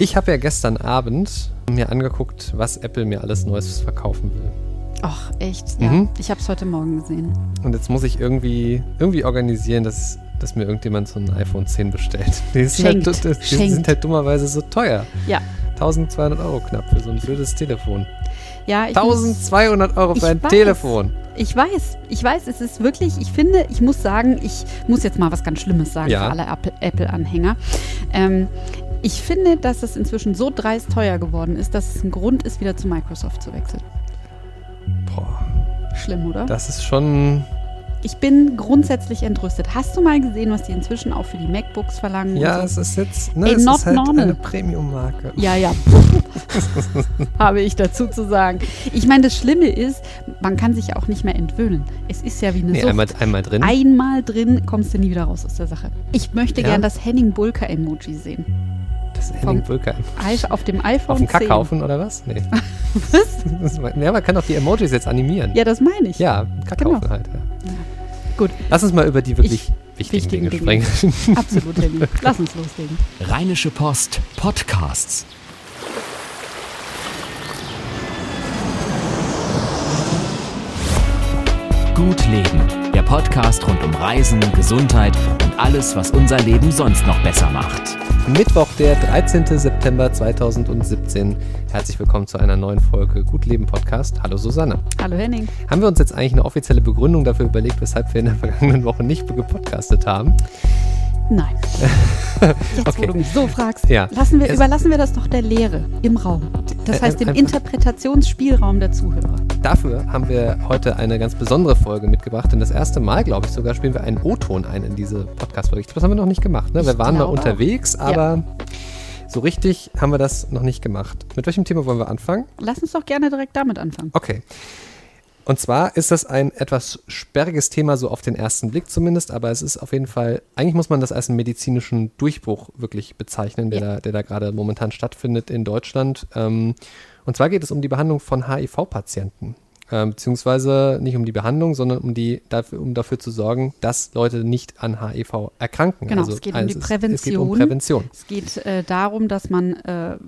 Ich habe ja gestern Abend mir angeguckt, was Apple mir alles Neues verkaufen will. Ach, echt? Ja. Mhm. Ich habe es heute Morgen gesehen. Und jetzt muss ich irgendwie, irgendwie organisieren, dass, dass mir irgendjemand so ein iPhone 10 bestellt. Die sind, halt, die sind halt dummerweise so teuer. Ja. 1200 Euro knapp für so ein blödes Telefon. Ja, 1200 Euro für ein weiß, Telefon. Ich weiß, ich weiß, es ist wirklich, ich finde, ich muss sagen, ich muss jetzt mal was ganz Schlimmes sagen ja. für alle Apple-Anhänger. Ähm, ich finde, dass es inzwischen so dreist teuer geworden ist, dass es ein Grund ist, wieder zu Microsoft zu wechseln. Boah. Schlimm, oder? Das ist schon. Ich bin grundsätzlich entrüstet. Hast du mal gesehen, was die inzwischen auch für die MacBooks verlangen? Ja, so? es ist jetzt ne, Ey, es ist halt normal. eine Premium-Marke. Ja, ja. Habe ich dazu zu sagen. Ich meine, das Schlimme ist, man kann sich auch nicht mehr entwöhnen. Es ist ja wie eine nee, Sucht. Einmal, einmal drin. Einmal drin kommst du nie wieder raus aus der Sache. Ich möchte ja. gern das Henning Bulka-Emoji sehen. Das Henning Bulka. Auf dem iPhone Auf dem Kackhaufen oder was? Nee. was? ja, man kann doch die Emojis jetzt animieren. Ja, das meine ich. Ja, Kackhaufen genau. halt. Ja. Gut. Lass uns mal über die wirklich ich, wichtigen, wichtigen Dinge sprechen. Absolut, Henning. Lass uns loslegen. Rheinische Post Podcasts. Gut Leben, der Podcast rund um Reisen, Gesundheit und alles, was unser Leben sonst noch besser macht. Mittwoch, der 13. September 2017. Herzlich willkommen zu einer neuen Folge Gut Leben Podcast. Hallo Susanne. Hallo Henning. Haben wir uns jetzt eigentlich eine offizielle Begründung dafür überlegt, weshalb wir in der vergangenen Woche nicht gepodcastet haben? Nein. Jetzt, okay. wo du mich so fragst, ja. lassen wir, überlassen wir das doch der Lehre im Raum. Das heißt, dem Interpretationsspielraum der Zuhörer. Dafür haben wir heute eine ganz besondere Folge mitgebracht, denn das erste Mal, glaube ich, sogar spielen wir einen O-Ton ein in diese Podcast-Folge. Das haben wir noch nicht gemacht. Ne? Wir waren mal unterwegs, aber ja. so richtig haben wir das noch nicht gemacht. Mit welchem Thema wollen wir anfangen? Lass uns doch gerne direkt damit anfangen. Okay. Und zwar ist das ein etwas sperriges Thema, so auf den ersten Blick zumindest, aber es ist auf jeden Fall, eigentlich muss man das als einen medizinischen Durchbruch wirklich bezeichnen, der, ja. da, der da gerade momentan stattfindet in Deutschland. Ähm, und zwar geht es um die Behandlung von HIV-Patienten. Ähm, beziehungsweise nicht um die Behandlung, sondern um, die, dafür, um dafür zu sorgen, dass Leute nicht an HIV erkranken. Genau, also, es geht um die Prävention. Es geht um Prävention. Es geht äh, darum, dass man äh, äh,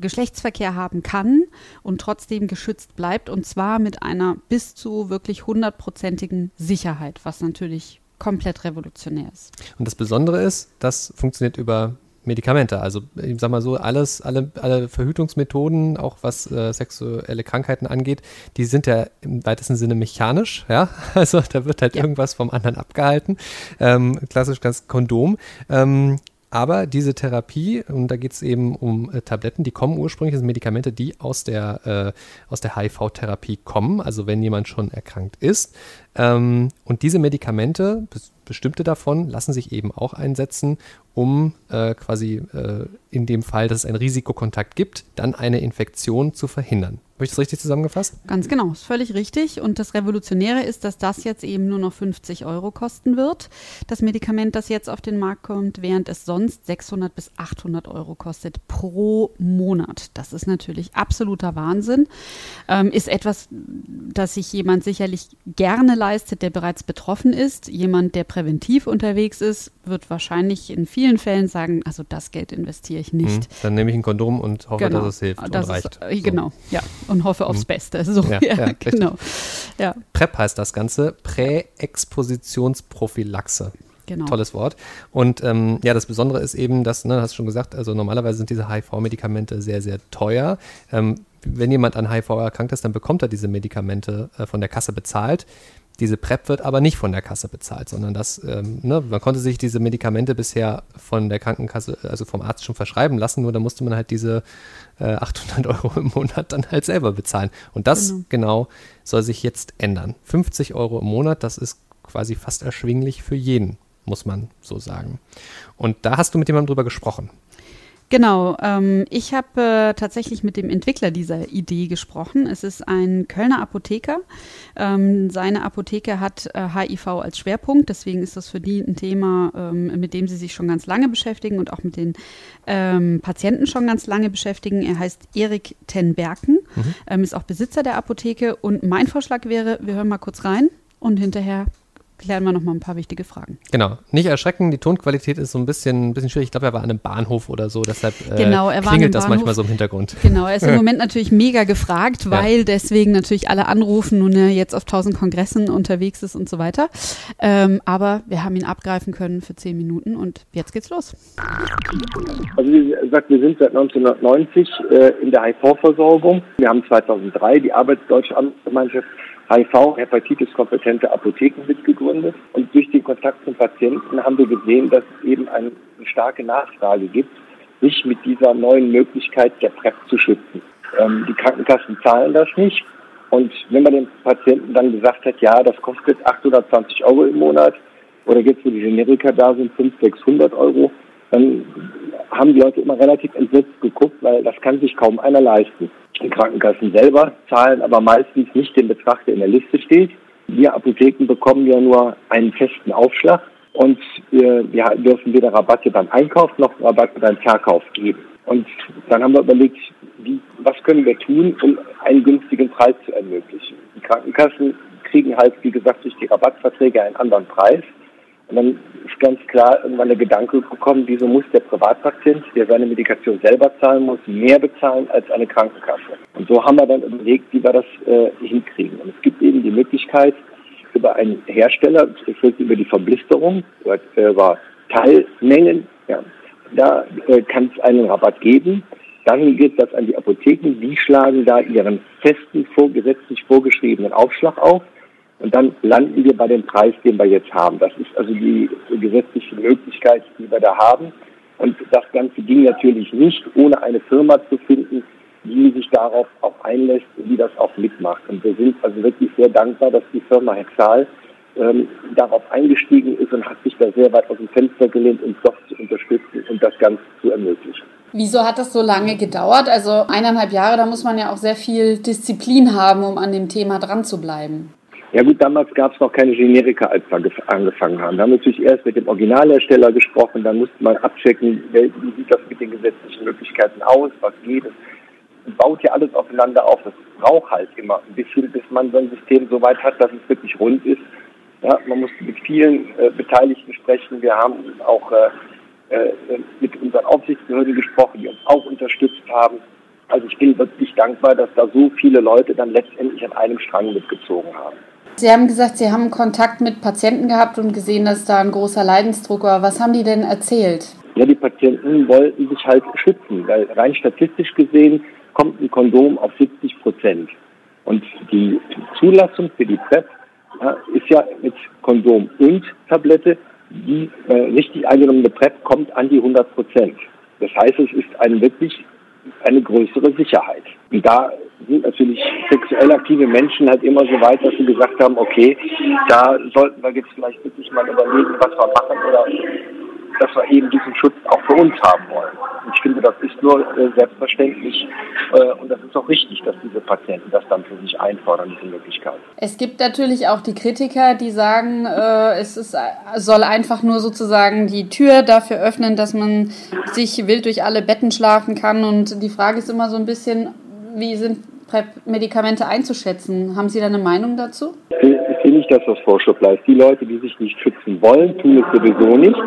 Geschlechtsverkehr haben kann und trotzdem geschützt bleibt und zwar mit einer bis zu wirklich hundertprozentigen Sicherheit, was natürlich komplett revolutionär ist. Und das Besondere ist, das funktioniert über Medikamente. Also ich sag mal so, alles, alle, alle Verhütungsmethoden, auch was äh, sexuelle Krankheiten angeht, die sind ja im weitesten Sinne mechanisch, ja. Also da wird halt ja. irgendwas vom anderen abgehalten. Ähm, klassisch das Kondom. Ähm, aber diese Therapie, und da geht es eben um äh, Tabletten, die kommen ursprünglich, sind Medikamente, die aus der, äh, der HIV-Therapie kommen, also wenn jemand schon erkrankt ist. Ähm, und diese Medikamente, bestimmte davon, lassen sich eben auch einsetzen, um äh, quasi äh, in dem Fall, dass es einen Risikokontakt gibt, dann eine Infektion zu verhindern. Habe ich das richtig zusammengefasst? Ganz genau, ist völlig richtig. Und das Revolutionäre ist, dass das jetzt eben nur noch 50 Euro kosten wird, das Medikament, das jetzt auf den Markt kommt, während es sonst 600 bis 800 Euro kostet pro Monat. Das ist natürlich absoluter Wahnsinn. Ähm, ist etwas, das sich jemand sicherlich gerne leistet, der bereits betroffen ist. Jemand, der präventiv unterwegs ist, wird wahrscheinlich in vielen Fällen sagen, also das Geld investiere ich nicht. Hm, dann nehme ich ein Kondom und hoffe, genau, dass es hilft das und reicht. Ist, äh, genau, ja und hoffe aufs mhm. Beste. So, ja, ja, ja genau. Ja. PrEP heißt das Ganze, Präexpositionsprophylaxe. Genau. Tolles Wort. Und ähm, ja, das Besondere ist eben, dass, ne, hast du schon gesagt, also normalerweise sind diese HIV-Medikamente sehr, sehr teuer. Ähm, wenn jemand an HIV erkrankt ist, dann bekommt er diese Medikamente äh, von der Kasse bezahlt. Diese PrEP wird aber nicht von der Kasse bezahlt, sondern das, ähm, ne, man konnte sich diese Medikamente bisher von der Krankenkasse, also vom Arzt schon verschreiben lassen, nur da musste man halt diese äh, 800 Euro im Monat dann halt selber bezahlen. Und das genau. genau soll sich jetzt ändern. 50 Euro im Monat, das ist quasi fast erschwinglich für jeden, muss man so sagen. Und da hast du mit jemandem drüber gesprochen. Genau, ähm, ich habe äh, tatsächlich mit dem Entwickler dieser Idee gesprochen. Es ist ein Kölner Apotheker. Ähm, seine Apotheke hat äh, HIV als Schwerpunkt, deswegen ist das für die ein Thema, ähm, mit dem sie sich schon ganz lange beschäftigen und auch mit den ähm, Patienten schon ganz lange beschäftigen. Er heißt Erik Tenberken, mhm. Ähm, ist auch Besitzer der Apotheke und mein Vorschlag wäre, wir hören mal kurz rein und hinterher klären wir noch mal ein paar wichtige Fragen. Genau. Nicht erschrecken, die Tonqualität ist so ein bisschen, ein bisschen schwierig. Ich glaube, er war an einem Bahnhof oder so, deshalb äh, genau, er klingelt das manchmal so im Hintergrund. Genau, er ist im Moment natürlich mega gefragt, weil ja. deswegen natürlich alle anrufen und er jetzt auf tausend Kongressen unterwegs ist und so weiter. Ähm, aber wir haben ihn abgreifen können für zehn Minuten und jetzt geht's los. Also wie gesagt, wir sind seit 1990 äh, in der HIV-Versorgung. Wir haben 2003 die Arbeitsdeutsche Amtsgemeinschaft HIV, Hepatitis-kompetente Apotheken mitgegründet. Und durch den Kontakt zum Patienten haben wir gesehen, dass es eben eine, starke Nachfrage gibt, sich mit dieser neuen Möglichkeit der PrEP zu schützen. Ähm, die Krankenkassen zahlen das nicht. Und wenn man dem Patienten dann gesagt hat, ja, das kostet 820 Euro im Monat oder jetzt, wo die Generika da sind, 500, 600 Euro, dann haben die Leute immer relativ entsetzt geguckt, weil das kann sich kaum einer leisten. Die Krankenkassen selber zahlen aber meistens nicht den Betrag, der in der Liste steht. Wir Apotheken bekommen ja nur einen festen Aufschlag und wir, wir dürfen weder Rabatte beim Einkauf noch Rabatte beim Verkauf geben. Und dann haben wir überlegt, wie, was können wir tun, um einen günstigen Preis zu ermöglichen. Die Krankenkassen kriegen halt, wie gesagt, durch die Rabattverträge einen anderen Preis. Und dann ist ganz klar irgendwann der Gedanke gekommen, wieso muss der Privatpatient, der seine Medikation selber zahlen muss, mehr bezahlen als eine Krankenkasse. Und so haben wir dann überlegt, wie wir das äh, hinkriegen. Und es gibt eben die Möglichkeit, über einen Hersteller, über die Vorblisterung, über Teilmengen, ja, da äh, kann es einen Rabatt geben. Dann geht das an die Apotheken, die schlagen da ihren festen, vorgesetzlich vorgeschriebenen Aufschlag auf. Und dann landen wir bei dem Preis, den wir jetzt haben. Das ist also die gesetzliche Möglichkeit, die wir da haben. Und das Ganze ging natürlich nicht, ohne eine Firma zu finden, die sich darauf auch einlässt und die das auch mitmacht. Und wir sind also wirklich sehr dankbar, dass die Firma Hexal ähm, darauf eingestiegen ist und hat sich da sehr weit aus dem Fenster gelehnt, uns doch zu unterstützen und das Ganze zu ermöglichen. Wieso hat das so lange gedauert? Also eineinhalb Jahre, da muss man ja auch sehr viel Disziplin haben, um an dem Thema dran zu bleiben. Ja gut, damals gab es noch keine Generika, als wir angefangen haben. Da haben wir natürlich erst mit dem Originalhersteller gesprochen, dann musste man abchecken, wie sieht das mit den gesetzlichen Möglichkeiten aus, was geht. Es baut ja alles aufeinander auf. Das braucht halt immer ein bisschen, bis man so ein System so weit hat, dass es wirklich rund ist. Ja, man muss mit vielen äh, Beteiligten sprechen. Wir haben auch äh, äh, mit unseren Aufsichtsbehörden gesprochen, die uns auch unterstützt haben. Also ich bin wirklich dankbar, dass da so viele Leute dann letztendlich an einem Strang mitgezogen haben. Sie haben gesagt, Sie haben Kontakt mit Patienten gehabt und gesehen, dass da ein großer Leidensdruck war. Was haben die denn erzählt? Ja, die Patienten wollten sich halt schützen, weil rein statistisch gesehen kommt ein Kondom auf 70 Prozent. Und die Zulassung für die PrEP ja, ist ja mit Kondom und Tablette, die äh, richtig eingenommene PrEP kommt an die 100 Prozent. Das heißt, es ist eine wirklich eine größere Sicherheit. Und da sind natürlich sexuell aktive Menschen halt immer so weit, dass sie gesagt haben, okay, da sollten wir jetzt vielleicht wirklich mal überlegen, was wir machen oder dass wir eben diesen Schutz auch für uns haben wollen. Und ich finde, das ist nur äh, selbstverständlich äh, und das ist auch richtig, dass diese Patienten das dann für sich einfordern, diese Möglichkeit. Es gibt natürlich auch die Kritiker, die sagen, äh, es ist, soll einfach nur sozusagen die Tür dafür öffnen, dass man sich wild durch alle Betten schlafen kann. Und die Frage ist immer so ein bisschen, wie sind PrEP-Medikamente einzuschätzen. Haben Sie da eine Meinung dazu? Nicht, dass das Vorschub bleibt. Die Leute, die sich nicht schützen wollen, tun es sowieso nicht.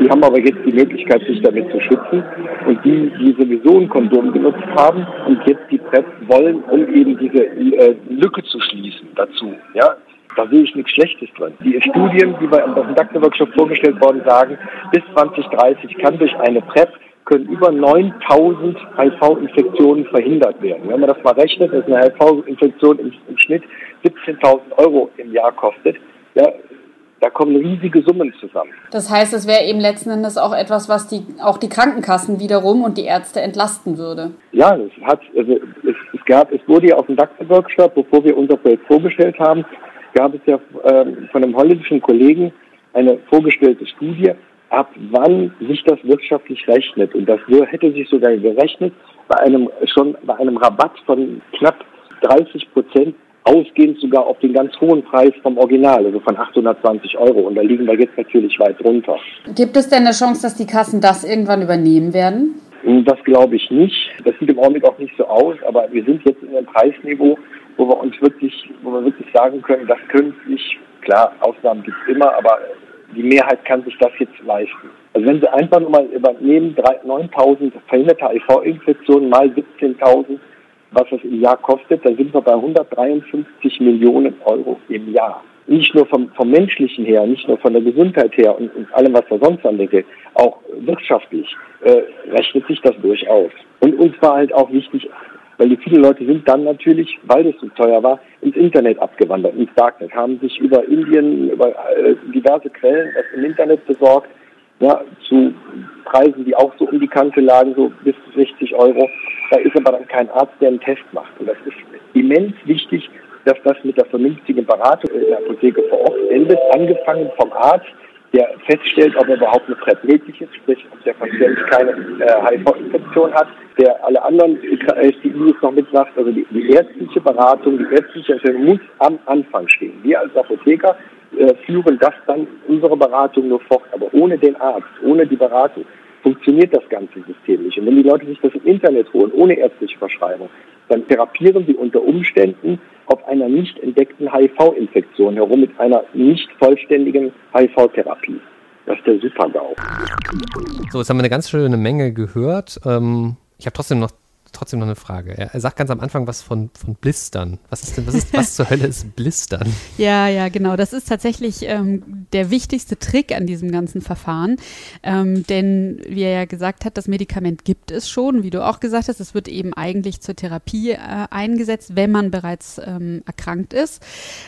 Die haben aber jetzt die Möglichkeit, sich damit zu schützen. Und die, die sowieso ein Kondom benutzt haben und jetzt die PrEP wollen, um eben diese äh, Lücke zu schließen dazu. Ja, da sehe ich nichts Schlechtes drin. Die Studien, die bei unserem Doktorworkshop vorgestellt worden, sagen, bis 2030 kann durch eine PrEP können über 9000 HIV-Infektionen verhindert werden. Wenn man das mal rechnet, dass eine HIV-Infektion im, im, Schnitt 17.000 Euro im Jahr kostet, ja, da kommen riesige Summen zusammen. Das heißt, es wäre eben letzten Endes auch etwas, was die, auch die Krankenkassen wiederum und die Ärzte entlasten würde. Ja, es, hat, also es, es gab, es wurde ja auf dem DAX-Workshop, bevor wir unser Projekt vorgestellt haben, gab es ja ähm, von einem holländischen Kollegen eine vorgestellte Studie, ab wann sich das wirtschaftlich rechnet. Und das hätte sich sogar gerechnet bei einem, schon bei einem Rabatt von knapp 30 Prozent, ausgehend sogar auf den ganz hohen Preis vom Original, also von 820 Euro. Und da liegen wir jetzt natürlich weit runter. Gibt es denn eine Chance, dass die Kassen das irgendwann übernehmen werden? Das glaube ich nicht. Das sieht im Augenblick auch nicht so aus, aber wir sind jetzt in einem Preisniveau, wo wir uns wirklich, wo wir wirklich sagen können, das können sich Klar, Ausnahmen gibt es immer, aber die Mehrheit kann sich das jetzt leisten. Also wenn Sie einfach nur mal übernehmen, 9.000 verhinderte HIV-Infektionen mal 17.000, was das im Jahr kostet, dann sind wir bei 153 Millionen Euro im Jahr. Nicht nur vom, vom menschlichen her, nicht nur von der Gesundheit her und, und allem, was da sonst andenkt, auch wirtschaftlich äh, rechnet sich das durchaus. Und uns war halt auch wichtig, weil die viele Leute sind dann natürlich, weil es so teuer war, ins Internet abgewandert, ins Darknet, haben sich über Indien, über äh, diverse Quellen das im Internet besorgt, ja, zu Preisen, die auch so um die Kante lagen, so bis 60 Euro. Da ist aber dann kein Arzt, der einen Test macht. Und das ist immens wichtig, dass das mit der vernünftigen Beratung in der Apotheke vor Ort endet, angefangen vom Arzt, der feststellt, ob er überhaupt eine PrEP möglich ist, sprich, ob der Patient keine äh, HIV-Infektion hat, der alle anderen STIs noch mitsagt, also die, die ärztliche Beratung, die ärztliche Entscheidung muss am Anfang stehen. Wir als Apotheker äh, führen das dann, unsere Beratung nur fort, aber ohne den Arzt, ohne die Beratung funktioniert das ganze System nicht. Und wenn die Leute sich das im Internet holen, ohne ärztliche Verschreibung, dann therapieren sie unter Umständen auf einer nicht entdeckten HIV-Infektion herum mit einer nicht vollständigen HIV-Therapie. Das ist der Super-GAU. So, jetzt haben wir eine ganz schöne Menge gehört. Ähm, ich habe trotzdem noch trotzdem noch eine Frage. Er, sagt ganz am Anfang was von, von Blistern. Was ist denn, was ist, was zur Hölle ist Blistern? Ja, ja, genau. Das ist tatsächlich ähm, der wichtigste Trick an diesem ganzen Verfahren. Ähm, denn, wie er ja gesagt hat, das Medikament gibt es schon. Wie du auch gesagt hast, es wird eben eigentlich zur Therapie äh, eingesetzt, wenn man bereits ähm, erkrankt ist.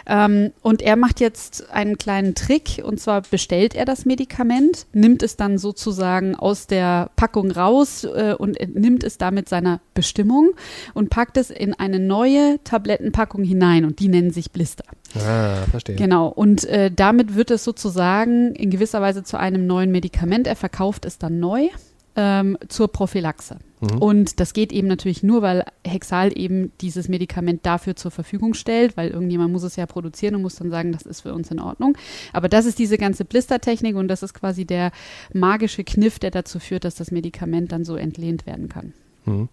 Ähm, und er macht jetzt einen kleinen Trick. Und zwar bestellt er das Medikament, nimmt es dann sozusagen aus der Packung raus äh, und nimmt es damit seiner Bestimmung und packt es in eine neue Tablettenpackung hinein und die nennen sich Blister. Ah, verstehe. Genau, und äh, damit wird es sozusagen in gewisser Weise zu einem neuen Medikament. Er verkauft es dann neu ähm, zur Prophylaxe. Mhm. Und das geht eben natürlich nur, weil Hexal eben dieses Medikament dafür zur Verfügung stellt, weil irgendjemand muss es ja produzieren und muss dann sagen, das ist für uns in Ordnung. Aber das ist diese ganze Blistertechnik und das ist quasi der magische Kniff, der dazu führt, dass das Medikament dann so entlehnt werden kann. Mhm.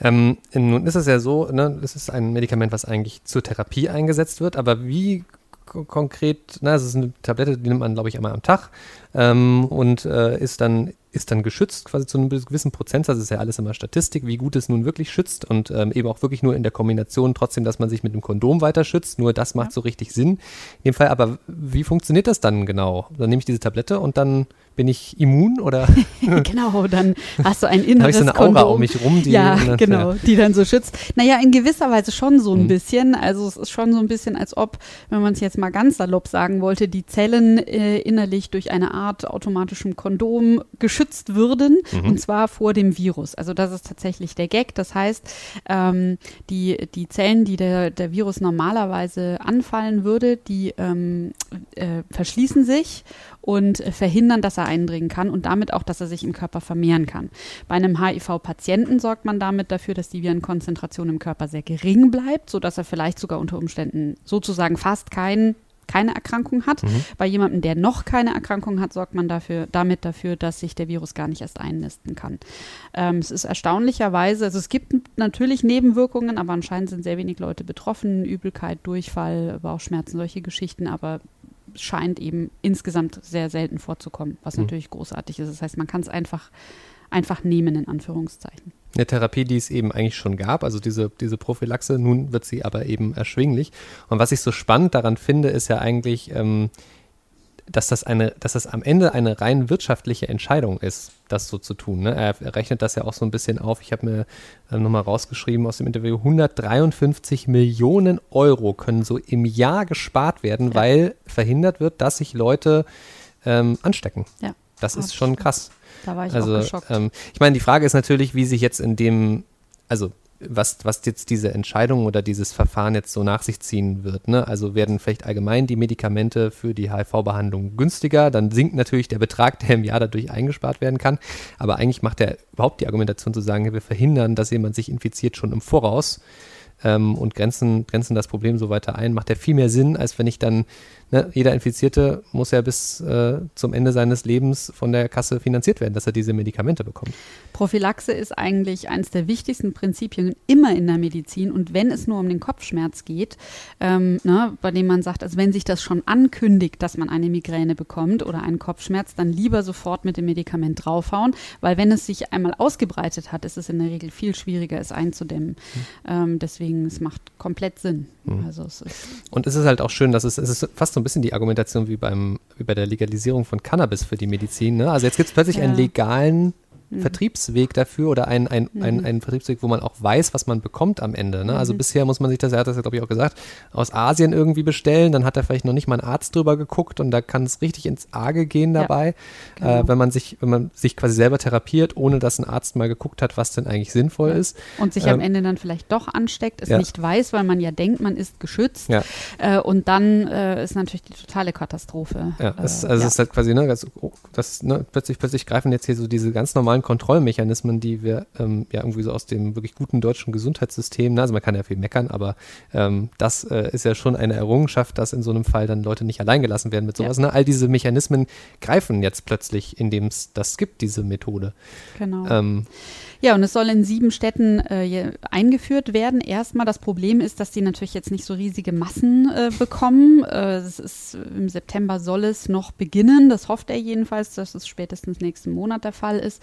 Ähm, nun ist es ja so, ne, es ist ein Medikament, was eigentlich zur Therapie eingesetzt wird, aber wie konkret, na, es ist eine Tablette, die nimmt man, glaube ich, einmal am Tag ähm, und äh, ist dann ist dann geschützt, quasi zu einem gewissen Prozentsatz. Das ist ja alles immer Statistik, wie gut es nun wirklich schützt und ähm, eben auch wirklich nur in der Kombination trotzdem, dass man sich mit dem Kondom weiter schützt. Nur das macht ja. so richtig Sinn. In dem Fall, aber wie funktioniert das dann genau? Dann nehme ich diese Tablette und dann bin ich immun oder? genau, dann hast du ein inneres Habe ich so eine Aura Kondom. um mich rum, die ja, dann, genau, ja. die dann so schützt. Naja, in gewisser Weise schon so ein mhm. bisschen. Also es ist schon so ein bisschen, als ob, wenn man es jetzt mal ganz salopp sagen wollte, die Zellen äh, innerlich durch eine Art automatischem Kondom geschützt würden mhm. und zwar vor dem Virus. Also das ist tatsächlich der Gag. Das heißt, ähm, die, die Zellen, die der, der Virus normalerweise anfallen würde, die ähm, äh, verschließen sich und verhindern, dass er eindringen kann und damit auch, dass er sich im Körper vermehren kann. Bei einem HIV-Patienten sorgt man damit dafür, dass die Virenkonzentration im Körper sehr gering bleibt, sodass er vielleicht sogar unter Umständen sozusagen fast keinen keine Erkrankung hat. Mhm. Bei jemandem, der noch keine Erkrankung hat, sorgt man dafür, damit dafür, dass sich der Virus gar nicht erst einnisten kann. Ähm, es ist erstaunlicherweise, also es gibt natürlich Nebenwirkungen, aber anscheinend sind sehr wenig Leute betroffen. Übelkeit, Durchfall, Bauchschmerzen, solche Geschichten, aber scheint eben insgesamt sehr selten vorzukommen, was mhm. natürlich großartig ist. Das heißt, man kann es einfach, einfach nehmen, in Anführungszeichen. Eine Therapie, die es eben eigentlich schon gab, also diese, diese Prophylaxe, nun wird sie aber eben erschwinglich. Und was ich so spannend daran finde, ist ja eigentlich, ähm, dass das eine, dass das am Ende eine rein wirtschaftliche Entscheidung ist, das so zu tun. Ne? Er, rechnet das ja auch so ein bisschen auf. Ich habe mir äh, nochmal rausgeschrieben aus dem Interview, 153 Millionen Euro können so im Jahr gespart werden, ja. weil verhindert wird, dass sich Leute ähm, anstecken. Ja. Das ist schon krass. Da war ich also, auch geschockt. Ähm, ich meine, die Frage ist natürlich, wie sich jetzt in dem, also was, was jetzt diese Entscheidung oder dieses Verfahren jetzt so nach sich ziehen wird. Ne? Also werden vielleicht allgemein die Medikamente für die HIV-Behandlung günstiger, dann sinkt natürlich der Betrag, der im Jahr dadurch eingespart werden kann. Aber eigentlich macht er überhaupt die Argumentation zu sagen, wir verhindern, dass jemand sich infiziert schon im Voraus. ähm, und grenzen, grenzen das Problem so weiter ein, macht ja viel mehr Sinn, als wenn ich dann, ne, jeder Infizierte muss ja bis äh, zum Ende seines Lebens von der Kasse finanziert werden, dass er diese Medikamente bekommt. Prophylaxe ist eigentlich eines der wichtigsten Prinzipien immer in der Medizin und wenn es nur um den Kopfschmerz geht, ähm, ne, bei dem man sagt, also wenn sich das schon ankündigt, dass man eine Migräne bekommt oder einen Kopfschmerz, dann lieber sofort mit dem Medikament draufhauen, weil wenn es sich einmal ausgebreitet hat, ist es in der Regel viel schwieriger, es einzudämmen. Mhm. Ähm, deswegen, es macht komplett Sinn. Mhm. Also es und es ist halt auch schön, dass es, es ist fast so ein bisschen die Argumentation wie beim wie bei der Legalisierung von Cannabis für die Medizin. Ne? Also jetzt gibt es plötzlich ja. einen legalen mhm. Vertriebsweg dafür oder ein, ein, mhm. ein, ein Vertriebsweg, wo man auch weiß, was man bekommt am Ende. Ne? Also mhm. bisher muss man sich das, er hat das ja glaube ich auch gesagt, aus Asien irgendwie bestellen, dann hat er vielleicht noch nicht mal ein Arzt drüber geguckt und da kann es richtig ins Arge gehen dabei, ja, genau. äh, wenn man sich, wenn man sich quasi selber therapiert, ohne dass ein Arzt mal geguckt hat, was denn eigentlich sinnvoll ja. ist. Und sich ähm, am Ende dann vielleicht doch ansteckt, es ja. nicht weiß, weil man ja denkt, man ist geschützt. Äh, und dann äh, ist natürlich die totale Katastrophe. Ja, es, also es ist halt quasi, ne, das, das, ne, plötzlich, plötzlich greifen jetzt hier so diese ganz normalen normalen Kontrollmechanismen, die wir ähm, ja irgendwie so aus dem wirklich guten deutschen Gesundheitssystem, na, also man kann ja viel meckern, aber ähm, das äh, ist ja schon eine Errungenschaft, dass in so einem Fall dann Leute nicht allein gelassen werden mit sowas. Ja. Ne? All diese Mechanismen greifen jetzt plötzlich, indem es das gibt, diese Methode. Genau. Ähm, ja, und es soll in sieben Städten äh, eingeführt werden. Erstmal das Problem ist, dass die natürlich jetzt nicht so riesige Massen äh, bekommen. Äh, ist, Im September soll es noch beginnen. Das hofft er jedenfalls, dass es spätestens nächsten Monat der Fall ist.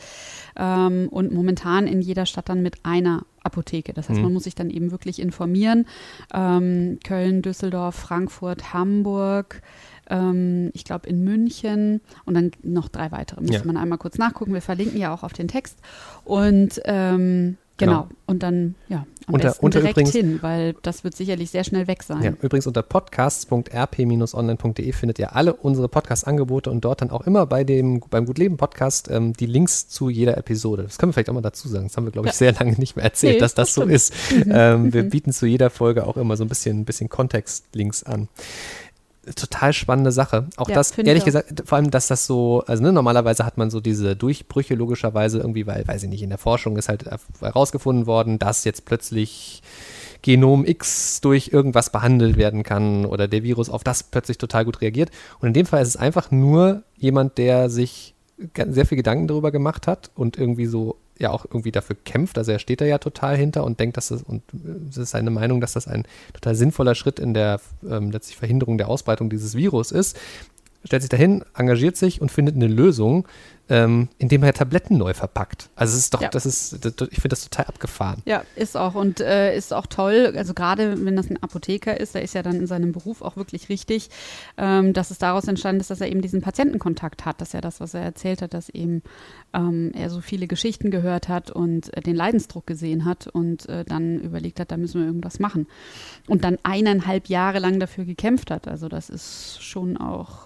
Ähm, und momentan in jeder Stadt dann mit einer Apotheke. Das heißt, mhm. man muss sich dann eben wirklich informieren. Ähm, Köln, Düsseldorf, Frankfurt, Hamburg, ähm, ich glaube in München und dann noch drei weitere. Müsste ja. man einmal kurz nachgucken. Wir verlinken ja auch auf den Text. Und ähm, Genau. genau. Und dann, ja, am unter, besten unter direkt übrigens, hin, weil das wird sicherlich sehr schnell weg sein. Ja, übrigens unter podcasts.rp-online.de findet ihr alle unsere Podcast-Angebote und dort dann auch immer bei dem, beim Gutleben Podcast ähm, die Links zu jeder Episode. Das können wir vielleicht auch mal dazu sagen. Das haben wir, glaube ich, ja. sehr lange nicht mehr erzählt, nee, dass das, das so ist. Mhm. Ähm, wir mhm. bieten zu jeder Folge auch immer so ein bisschen, ein bisschen Kontext-Links an total spannende Sache. Auch ja, das, ehrlich gesagt, vor allem, dass das so, also ne, normalerweise hat man so diese Durchbrüche logischerweise irgendwie, weil, weiß ich nicht, in der Forschung ist halt herausgefunden worden, dass jetzt plötzlich Genom X durch irgendwas behandelt werden kann oder der Virus auf das plötzlich total gut reagiert. Und in dem Fall ist es einfach nur jemand, der sich sehr viel Gedanken darüber gemacht hat und irgendwie so ja auch irgendwie dafür kämpft. Also er steht da ja total hinter und denkt, dass das, und es ist seine Meinung, dass das ein total sinnvoller Schritt in der ähm, letztlich Verhinderung der Ausbreitung dieses Virus ist. Stellt sich dahin, engagiert sich und findet eine Lösung, ähm, indem er Tabletten neu verpackt. Also es ist doch, ja. das ist, das, ich finde das total abgefahren. Ja, ist auch und äh, ist auch toll. Also gerade wenn das ein Apotheker ist, der ist ja dann in seinem Beruf auch wirklich richtig, ähm, dass es daraus entstanden ist, dass er eben diesen Patientenkontakt hat. Das ist ja das, was er erzählt hat, dass eben ähm, er so viele Geschichten gehört hat und äh, den Leidensdruck gesehen hat und äh, dann überlegt hat, da müssen wir irgendwas machen. Und dann eineinhalb Jahre lang dafür gekämpft hat. Also das ist schon auch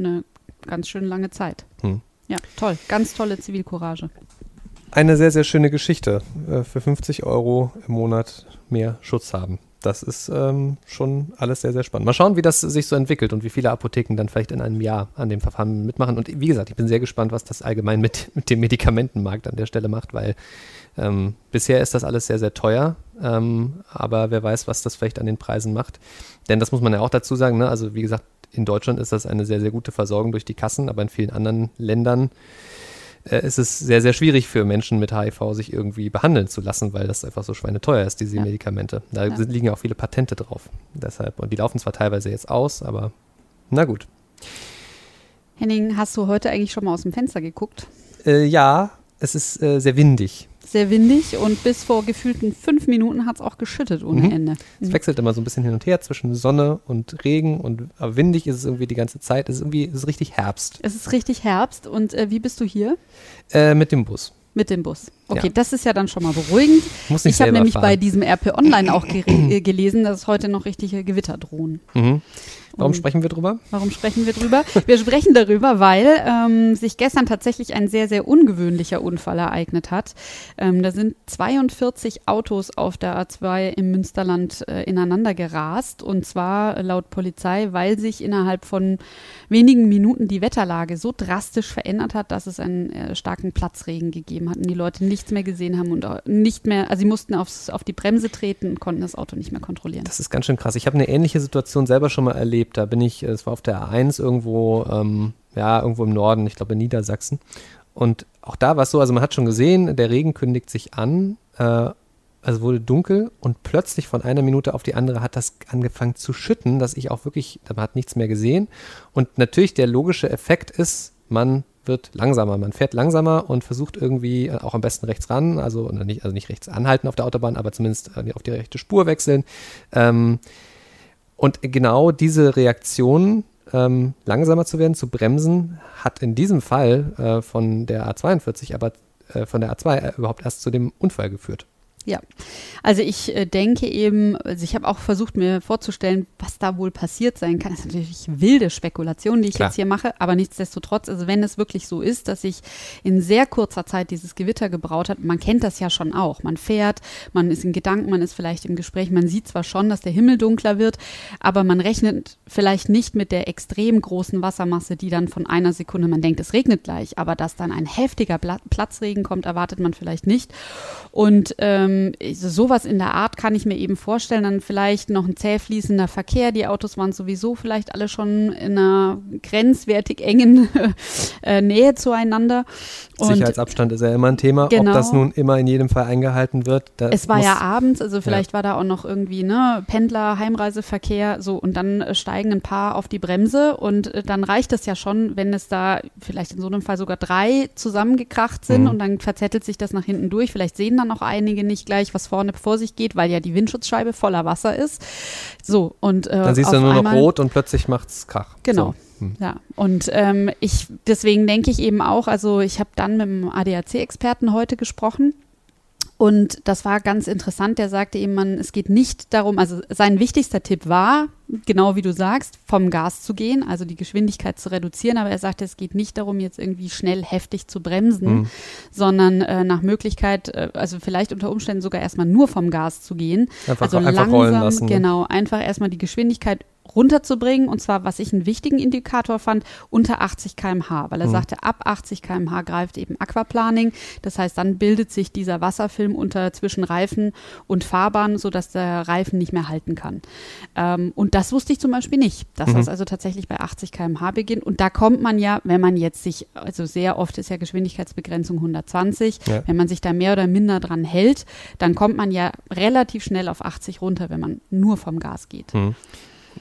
eine ganz schön lange Zeit. Hm. Ja, toll. Ganz tolle Zivilcourage. Eine sehr, sehr schöne Geschichte. Äh, für 50 Euro im Monat mehr Schutz haben. Das ist ähm, schon alles sehr, sehr spannend. Mal schauen, wie das sich so entwickelt und wie viele Apotheken dann vielleicht in einem Jahr an dem Verfahren mitmachen. Und wie gesagt, ich bin sehr gespannt, was das allgemein mit, mit dem Medikamentenmarkt an der Stelle macht, weil ähm, bisher ist das alles sehr, sehr teuer. Ähm, aber wer weiß, was das vielleicht an den Preisen macht. Denn das muss man ja auch dazu sagen. Ne? Also, wie gesagt, in Deutschland ist das eine sehr, sehr gute Versorgung durch die Kassen, aber in vielen anderen Ländern äh, ist es sehr, sehr schwierig für Menschen mit HIV, sich irgendwie behandeln zu lassen, weil das einfach so schweineteuer ist, diese ja. Medikamente. Da ja. liegen ja auch viele Patente drauf. Deshalb, und die laufen zwar teilweise jetzt aus, aber na gut. Henning, hast du heute eigentlich schon mal aus dem Fenster geguckt? Äh, ja, es ist äh, sehr windig sehr windig und bis vor gefühlten fünf Minuten hat es auch geschüttet ohne mhm. Ende. Es mhm. wechselt immer so ein bisschen hin und her zwischen Sonne und Regen und aber windig ist es irgendwie die ganze Zeit. Es ist irgendwie es ist richtig Herbst. Es ist richtig Herbst und äh, wie bist du hier? Äh, mit dem Bus. Mit dem Bus. Okay, ja. das ist ja dann schon mal beruhigend. Muss nicht ich habe nämlich fahren. bei diesem RP Online auch äh, gelesen, dass es heute noch richtige Gewitter drohen. Mhm. Warum sprechen wir drüber? Warum sprechen wir drüber? Wir sprechen darüber, weil ähm, sich gestern tatsächlich ein sehr, sehr ungewöhnlicher Unfall ereignet hat. Ähm, da sind 42 Autos auf der A2 im Münsterland äh, ineinander gerast und zwar äh, laut Polizei, weil sich innerhalb von wenigen Minuten die Wetterlage so drastisch verändert hat, dass es einen äh, starken Platzregen gegeben hat und die Leute nicht nichts mehr gesehen haben und nicht mehr, also sie mussten aufs, auf die Bremse treten und konnten das Auto nicht mehr kontrollieren. Das ist ganz schön krass. Ich habe eine ähnliche Situation selber schon mal erlebt. Da bin ich, es war auf der A1 irgendwo, ähm, ja, irgendwo im Norden, ich glaube in Niedersachsen. Und auch da war es so, also man hat schon gesehen, der Regen kündigt sich an, äh, also wurde dunkel und plötzlich von einer Minute auf die andere hat das angefangen zu schütten, dass ich auch wirklich, man hat nichts mehr gesehen. Und natürlich der logische Effekt ist, man wird langsamer. Man fährt langsamer und versucht irgendwie äh, auch am besten rechts ran, also nicht, also nicht rechts anhalten auf der Autobahn, aber zumindest äh, auf die rechte Spur wechseln. Ähm, und genau diese Reaktion, ähm, langsamer zu werden, zu bremsen, hat in diesem Fall äh, von der A42, aber äh, von der A2 äh, überhaupt erst zu dem Unfall geführt. Ja, also ich äh, denke eben, also ich habe auch versucht mir vorzustellen, was da wohl passiert sein kann. Das ist natürlich wilde Spekulation, die ich Klar. jetzt hier mache, aber nichtsdestotrotz, also wenn es wirklich so ist, dass sich in sehr kurzer Zeit dieses Gewitter gebraut hat, man kennt das ja schon auch. Man fährt, man ist in Gedanken, man ist vielleicht im Gespräch, man sieht zwar schon, dass der Himmel dunkler wird, aber man rechnet vielleicht nicht mit der extrem großen Wassermasse, die dann von einer Sekunde, man denkt, es regnet gleich, aber dass dann ein heftiger Platzregen kommt, erwartet man vielleicht nicht. Und ähm, ähm, sowas in der Art kann ich mir eben vorstellen. Dann vielleicht noch ein zäh fließender Verkehr. Die Autos waren sowieso vielleicht alle schon in einer grenzwertig engen äh, Nähe zueinander. Und Sicherheitsabstand ist ja immer ein Thema. Genau. Ob das nun immer in jedem Fall eingehalten wird. Es war ja abends, also vielleicht ja. war da auch noch irgendwie ne, Pendler, Heimreiseverkehr, so und dann äh, steigen ein paar auf die Bremse und äh, dann reicht es ja schon, wenn es da vielleicht in so einem Fall sogar drei zusammengekracht sind mhm. und dann verzettelt sich das nach hinten durch. Vielleicht sehen dann auch einige nicht gleich, was vorne vor sich geht, weil ja die Windschutzscheibe voller Wasser ist. So und äh, dann siehst du nur noch rot und plötzlich macht's Krach. Genau. So. Hm. Ja, und ähm, ich, deswegen denke ich eben auch, also ich habe dann mit dem ADAC-Experten heute gesprochen. Und das war ganz interessant. Der sagte eben, man, es geht nicht darum, also sein wichtigster Tipp war, genau wie du sagst, vom Gas zu gehen, also die Geschwindigkeit zu reduzieren. Aber er sagte, es geht nicht darum, jetzt irgendwie schnell heftig zu bremsen, mhm. sondern äh, nach Möglichkeit, äh, also vielleicht unter Umständen sogar erstmal nur vom Gas zu gehen. Einfach, also einfach langsam, lassen, ne? genau, einfach erstmal die Geschwindigkeit runterzubringen. Und zwar, was ich einen wichtigen Indikator fand, unter 80 km/h, weil er mhm. sagte, ab 80 km/h greift eben Aquaplaning. Das heißt, dann bildet sich dieser Wasserfilm unter zwischen Reifen und Fahrbahn, sodass der Reifen nicht mehr halten kann. Ähm, und das wusste ich zum Beispiel nicht, dass mhm. das also tatsächlich bei 80 km/h beginnt. Und da kommt man ja, wenn man jetzt sich, also sehr oft ist ja Geschwindigkeitsbegrenzung 120, ja. wenn man sich da mehr oder minder dran hält, dann kommt man ja relativ schnell auf 80 runter, wenn man nur vom Gas geht. Mhm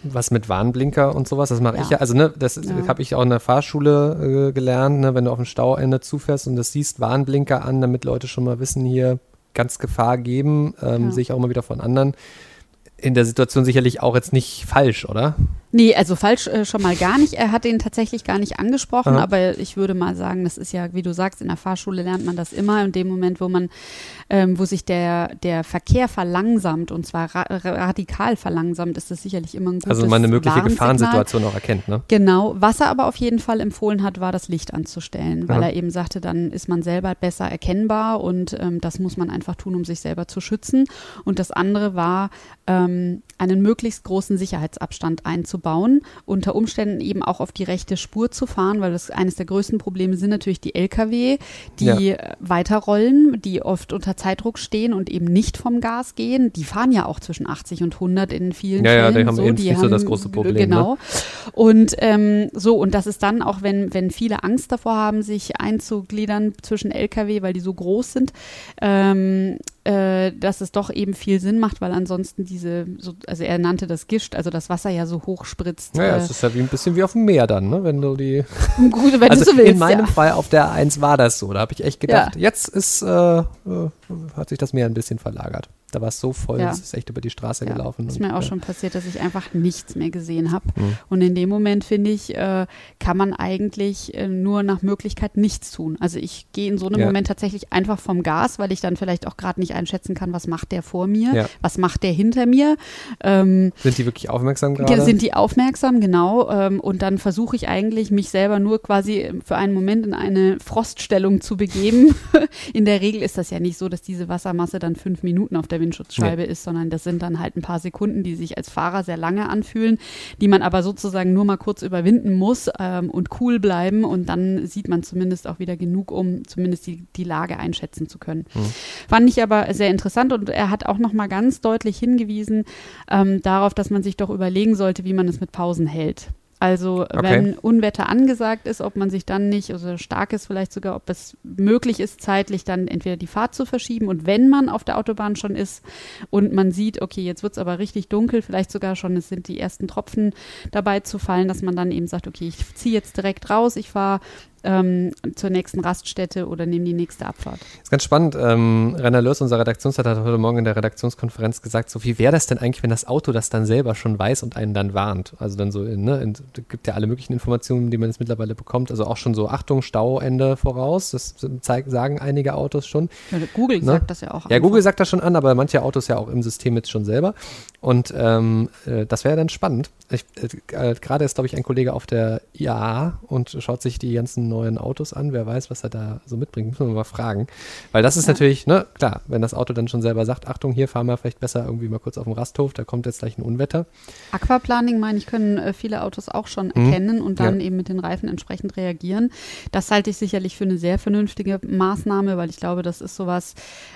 was mit Warnblinker und sowas, das mache ja. ich ja. Also, ne, das ja. habe ich auch in der Fahrschule äh, gelernt, ne, wenn du auf dem Stauende zufährst und das siehst, Warnblinker an, damit Leute schon mal wissen, hier ganz Gefahr geben, ähm, ja. sehe ich auch immer wieder von anderen. In der Situation sicherlich auch jetzt nicht falsch, oder? Nee, also falsch äh, schon mal gar nicht. Er hat ihn tatsächlich gar nicht angesprochen, Aha. aber ich würde mal sagen, das ist ja, wie du sagst, in der Fahrschule lernt man das immer. In dem Moment, wo man, ähm, wo sich der, der Verkehr verlangsamt und zwar ra radikal verlangsamt, ist das sicherlich immer ein gutes Also man eine mögliche Gefahrensituation auch erkennt, ne? Genau. Was er aber auf jeden Fall empfohlen hat, war das Licht anzustellen, weil Aha. er eben sagte, dann ist man selber besser erkennbar und ähm, das muss man einfach tun, um sich selber zu schützen. Und das andere war, ähm, einen möglichst großen Sicherheitsabstand einzubauen bauen, unter Umständen eben auch auf die rechte Spur zu fahren, weil das eines der größten Probleme sind natürlich die Lkw, die ja. weiterrollen, die oft unter Zeitdruck stehen und eben nicht vom Gas gehen. Die fahren ja auch zwischen 80 und 100 in vielen ja, Fällen. Ja, die haben so, eben die haben, so das große Problem. Ne? Genau. Ne? Und ähm, so, und das ist dann auch, wenn, wenn viele Angst davor haben, sich einzugliedern zwischen Lkw, weil die so groß sind, ähm, äh, dass es doch eben viel Sinn macht, weil ansonsten diese, so, also er nannte das Gischt, also das Wasser ja so hoch spritzt. Naja, äh, es ist ja wie ein bisschen wie auf dem Meer dann, ne? wenn du die. Gut, wenn also du so willst, in meinem ja. Fall auf der 1 war das so. Da habe ich echt gedacht, ja. jetzt ist, äh, äh, hat sich das Meer ein bisschen verlagert. Da war es so voll, ja. es ist echt über die Straße ja. gelaufen. Ist mir auch schon passiert, dass ich einfach nichts mehr gesehen habe. Mhm. Und in dem Moment, finde ich, äh, kann man eigentlich äh, nur nach Möglichkeit nichts tun. Also ich gehe in so einem ja. Moment tatsächlich einfach vom Gas, weil ich dann vielleicht auch gerade nicht einschätzen kann, was macht der vor mir, was macht der hinter mir. Ähm, sind die wirklich aufmerksam gerade? Sind die aufmerksam, genau. Ähm, und dann versuche ich eigentlich, mich selber nur quasi für einen Moment in eine Froststellung zu begeben. in der Regel ist das ja nicht so, dass diese Wassermasse dann fünf Minuten auf der der Windschutzscheibe nee. ist, sondern das sind dann halt ein paar Sekunden, die sich als Fahrer sehr lange anfühlen, die man aber sozusagen nur mal kurz überwinden muss ähm, und cool bleiben und dann sieht man zumindest auch wieder genug, um zumindest die, die Lage einschätzen zu können. Mhm. Fand ich aber sehr interessant und er hat auch noch mal ganz deutlich hingewiesen ähm, darauf, dass man sich doch überlegen sollte, wie man es mit Pausen hält. Also okay. wenn Unwetter angesagt ist, ob man sich dann nicht, also stark ist vielleicht sogar, ob es möglich ist, zeitlich dann entweder die Fahrt zu verschieben und wenn man auf der Autobahn schon ist und man sieht, okay, jetzt wird es aber richtig dunkel, vielleicht sogar schon, es sind die ersten Tropfen dabei zu fallen, dass man dann eben sagt, okay, ich ziehe jetzt direkt raus, ich fahre ähm, zur nächsten Raststätte oder nehmen die nächste Abfahrt. Das ist ganz spannend. Ähm, Rainer Lörs, unser Redaktionsleiter, hat heute Morgen in der Redaktionskonferenz gesagt, so wie wäre das denn eigentlich, wenn das Auto das dann selber schon weiß und einen dann warnt? Also dann so, ne, in, gibt ja alle möglichen Informationen, die man jetzt mittlerweile bekommt. Also auch schon so, Achtung, Stauende voraus. Das zeig, sagen einige Autos schon. Ja, Google ne? sagt das ja auch. Ja, einfach. Google sagt das schon an, aber manche Autos ja auch im System jetzt schon selber. Und ähm, äh, das wäre dann spannend. äh Gerade ist, glaube ich, ein Kollege auf der IAA und schaut sich die ganzen neuen Autos an. Wer weiß, was er da so mitbringt. Müssen wir mal fragen. Weil das ist ja. natürlich, ne, klar, wenn das Auto dann schon selber sagt, Achtung, hier fahren wir vielleicht besser irgendwie mal kurz auf den Rasthof, da kommt jetzt gleich ein Unwetter. Aquaplaning, meine ich, können äh, viele Autos auch schon mhm. erkennen und dann ja. eben mit den Reifen entsprechend reagieren. Das halte ich sicherlich für eine sehr vernünftige Maßnahme, weil ich glaube, das ist sowas,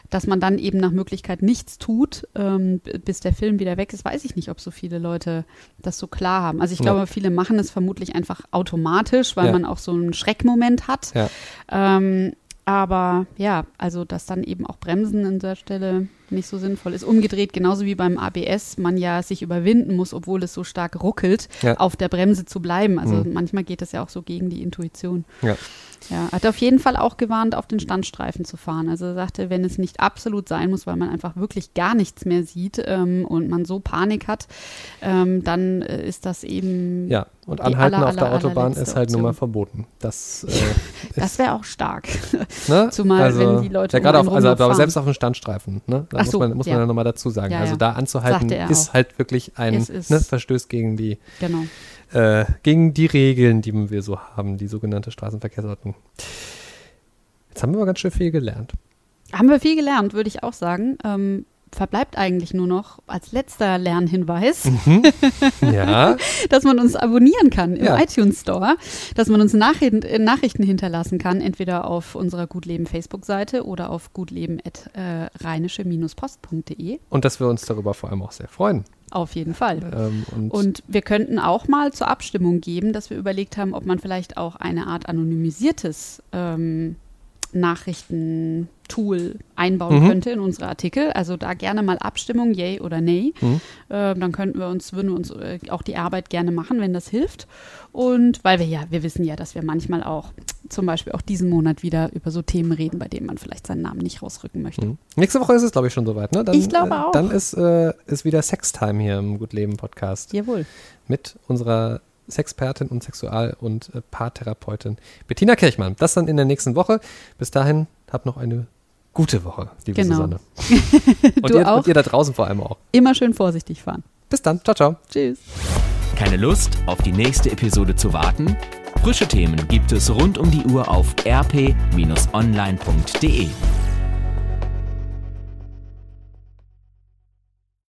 dass man dann eben nach Möglichkeit nichts tut, ähm, bis der Film wieder weg ist. Weiß ich nicht, ob so viele Leute das so klar haben. Also ich glaube, viele machen es vermutlich einfach automatisch, weil man auch so einen Schreck Moment hat. Ja. Ähm, aber ja, also dass dann eben auch Bremsen an der Stelle nicht so sinnvoll ist. Umgedreht, genauso wie beim ABS, man ja sich überwinden muss, obwohl es so stark ruckelt, ja. auf der Bremse zu bleiben. Also mhm. manchmal geht das ja auch so gegen die Intuition. Ja. Ja, hat auf jeden Fall auch gewarnt, auf den Standstreifen zu fahren. Also er sagte, wenn es nicht absolut sein muss, weil man einfach wirklich gar nichts mehr sieht ähm, und man so Panik hat, ähm, dann äh, ist das eben. Ja, und Anhalten aller, auf der Autobahn ist halt nun mal verboten. Das, äh, das wäre auch stark. Ne? Zumal, also, wenn die Leute. Ja, gerade auf, also, aber selbst auf dem Standstreifen, ne? Da Ach muss so, man, muss ja. man ja nochmal dazu sagen. Ja, also da anzuhalten ist auch. halt wirklich ein ne, Verstöß gegen die. Genau äh, gegen die Regeln, die wir so haben, die sogenannte Straßenverkehrsordnung. Jetzt haben wir aber ganz schön viel gelernt. Haben wir viel gelernt, würde ich auch sagen. Ähm, verbleibt eigentlich nur noch als letzter Lernhinweis, mhm. ja. dass man uns abonnieren kann im ja. iTunes Store, dass man uns Nachrichten, äh, Nachrichten hinterlassen kann, entweder auf unserer Gutleben Facebook-Seite oder auf gutleben.rheinische-post.de. Und dass wir uns darüber vor allem auch sehr freuen. Auf jeden Fall. Ähm, und, und, wir könnten auch mal zur Abstimmung geben, dass wir überlegt haben, ob man vielleicht auch eine Art anonymisiertes ähm, Nachrichtentool einbauen mhm. könnte in unsere Artikel. Also da gerne mal Abstimmung, yay oder nay. Mhm. Äh, dann könnten wir uns, würden wir uns äh, auch die Arbeit gerne machen, wenn das hilft. Und weil wir ja, wir wissen ja, dass wir manchmal auch zum Beispiel auch diesen Monat wieder über so Themen reden, bei denen man vielleicht seinen Namen nicht rausrücken möchte. Mhm. Nächste Woche ist es, glaube ich, schon soweit, ne? Dann, ich glaube äh, auch. Dann ist, äh, ist wieder Sextime hier im Gutleben Podcast. Jawohl. Mit unserer Sexpertin und Sexual- und äh, Paartherapeutin Bettina Kirchmann. Das dann in der nächsten Woche. Bis dahin, habt noch eine gute Woche, liebe genau. Susanne. und, du ihr, auch. und ihr da draußen vor allem auch. Immer schön vorsichtig fahren. Bis dann. Ciao, ciao. Tschüss. Keine Lust, auf die nächste Episode zu warten? Frische Themen gibt es rund um die Uhr auf rp-online.de.